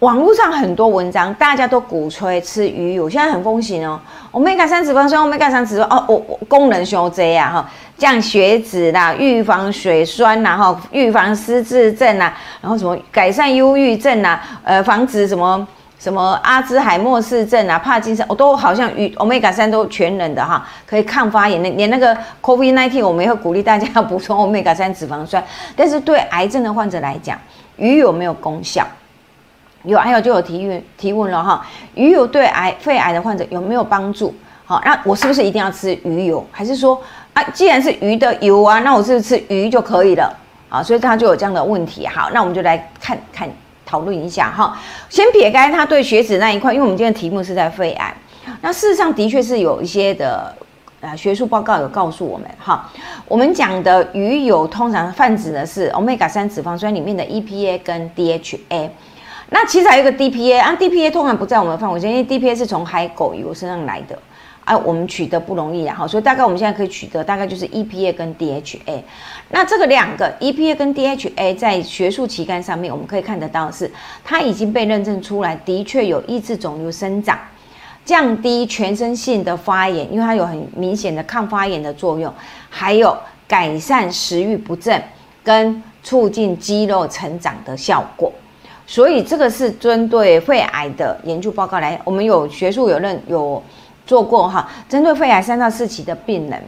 网络上很多文章，大家都鼓吹吃鱼油，现在很风行哦。omega 三脂肪酸，omega 三脂肪哦，我我功能修这啊哈，降血脂啦，预防血栓啦，哈，预防失智症啦，然后什么改善忧郁症啦，呃，防止什么什么阿兹海默氏症啊，帕金森，我都好像鱼 omega 三都全能的哈，可以抗发炎的，连那个 covid nineteen 我们也会鼓励大家要补充 omega 三脂肪酸，但是对癌症的患者来讲，鱼有没有功效？有，还有就有提问提问了哈，鱼油对癌肺癌的患者有没有帮助？好，那我是不是一定要吃鱼油？还是说啊，既然是鱼的油啊，那我是不是吃鱼就可以了？啊，所以他就有这样的问题。好，那我们就来看看讨论一下哈。先撇开他对血脂那一块，因为我们今天题目是在肺癌，那事实上的确是有一些的啊学术报告有告诉我们哈，我们讲的鱼油通常泛指的是 omega 三脂肪酸里面的 EPA 跟 DHA。那其实还有一个 DPA，啊，DPA 通常不在我们的范围内，因为 DPA 是从海狗油身上来的，啊，我们取得不容易啊，哈，所以大概我们现在可以取得大概就是 EPA 跟 DHA。那这个两个 EPA 跟 DHA 在学术期刊上面，我们可以看得到是它已经被认证出来，的确有抑制肿瘤生长、降低全身性的发炎，因为它有很明显的抗发炎的作用，还有改善食欲不振跟促进肌肉成长的效果。所以这个是针对肺癌的研究报告来，我们有学术有认有做过哈，针对肺癌三到四期的病人。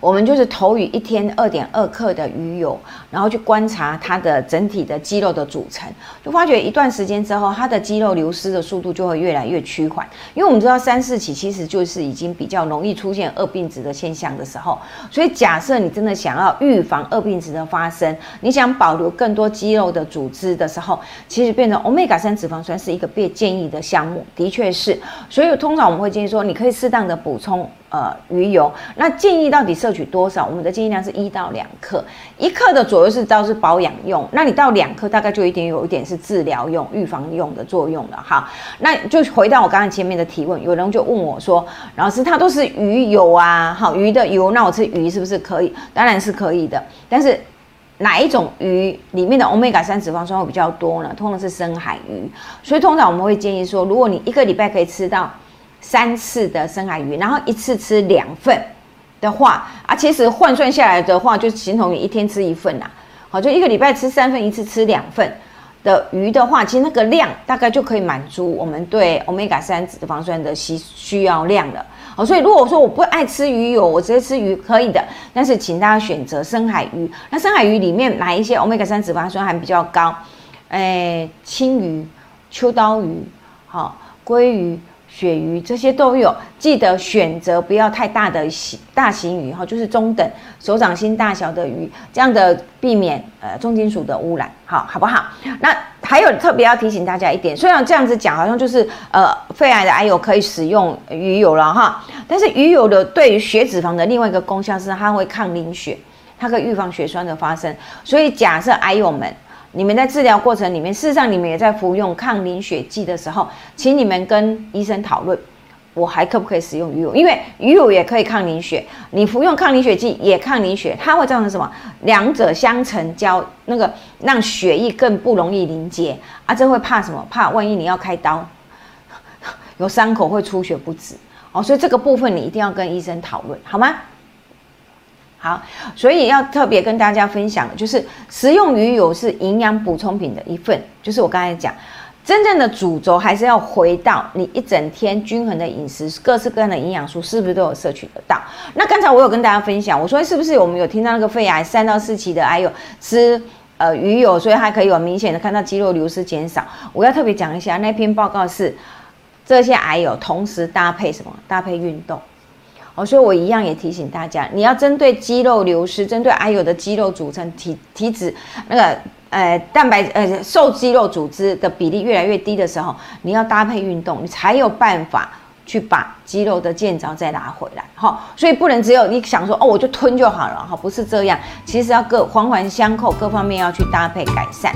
我们就是投予一天二点二克的鱼油，然后去观察它的整体的肌肉的组成，就发觉一段时间之后，它的肌肉流失的速度就会越来越趋缓。因为我们知道三四期其实就是已经比较容易出现恶病值的现象的时候，所以假设你真的想要预防恶病值的发生，你想保留更多肌肉的组织的时候，其实变成 omega 三脂肪酸是一个被建议的项目，的确是。所以通常我们会建议说，你可以适当的补充。呃，鱼油那建议到底摄取多少？我们的建议量是一到两克，一克的左右是都是保养用，那你到两克大概就一点有一点是治疗用、预防用的作用了哈。那就回到我刚才前面的提问，有人就问我说：“老师，它都是鱼油啊，好鱼的油，那我吃鱼是不是可以？当然是可以的，但是哪一种鱼里面的欧米伽三脂肪酸会比较多呢？通常是深海鱼，所以通常我们会建议说，如果你一个礼拜可以吃到。三次的深海鱼，然后一次吃两份的话啊，其实换算下来的话，就形同于一天吃一份啦。好，就一个礼拜吃三份，一次吃两份的鱼的话，其实那个量大概就可以满足我们对欧米伽三脂肪酸的需需要量了。好，所以如果说我不爱吃鱼油，我直接吃鱼可以的，但是请大家选择深海鱼。那深海鱼里面哪一些欧米伽三脂肪酸含比较高？诶，青鱼、秋刀鱼、好鲑鱼。鳕鱼这些都有，记得选择不要太大的型大型鱼哈，就是中等手掌心大小的鱼，这样的避免呃重金属的污染，好好不好？那还有特别要提醒大家一点，虽然这样子讲好像就是呃肺癌的癌友可以使用鱼油了哈，但是鱼油的对于血脂肪的另外一个功效是它会抗凝血，它可以预防血栓的发生，所以假设癌友们。你们在治疗过程里面，事实上你们也在服用抗凝血剂的时候，请你们跟医生讨论，我还可不可以使用鱼油？因为鱼油也可以抗凝血，你服用抗凝血剂也抗凝血，它会造成什么？两者相成交，那个让血液更不容易凝结啊！这会怕什么？怕万一你要开刀，有伤口会出血不止哦。所以这个部分你一定要跟医生讨论，好吗？好，所以要特别跟大家分享的就是，食用鱼油是营养补充品的一份。就是我刚才讲，真正的主轴还是要回到你一整天均衡的饮食，各式各样的营养素是不是都有摄取得到？那刚才我有跟大家分享，我说是不是我们有听到那个肺癌三到四期的癌友吃呃鱼油，所以还可以有明显的看到肌肉流失减少。我要特别讲一下，那篇报告是这些癌友同时搭配什么？搭配运动。哦，所以我一样也提醒大家，你要针对肌肉流失，针对癌友的肌肉组成体体脂那个呃蛋白呃瘦肌肉组织的比例越来越低的时候，你要搭配运动，你才有办法去把肌肉的建造再拿回来。哈，所以不能只有你想说哦，我就吞就好了哈，不是这样，其实要各环环相扣，各方面要去搭配改善。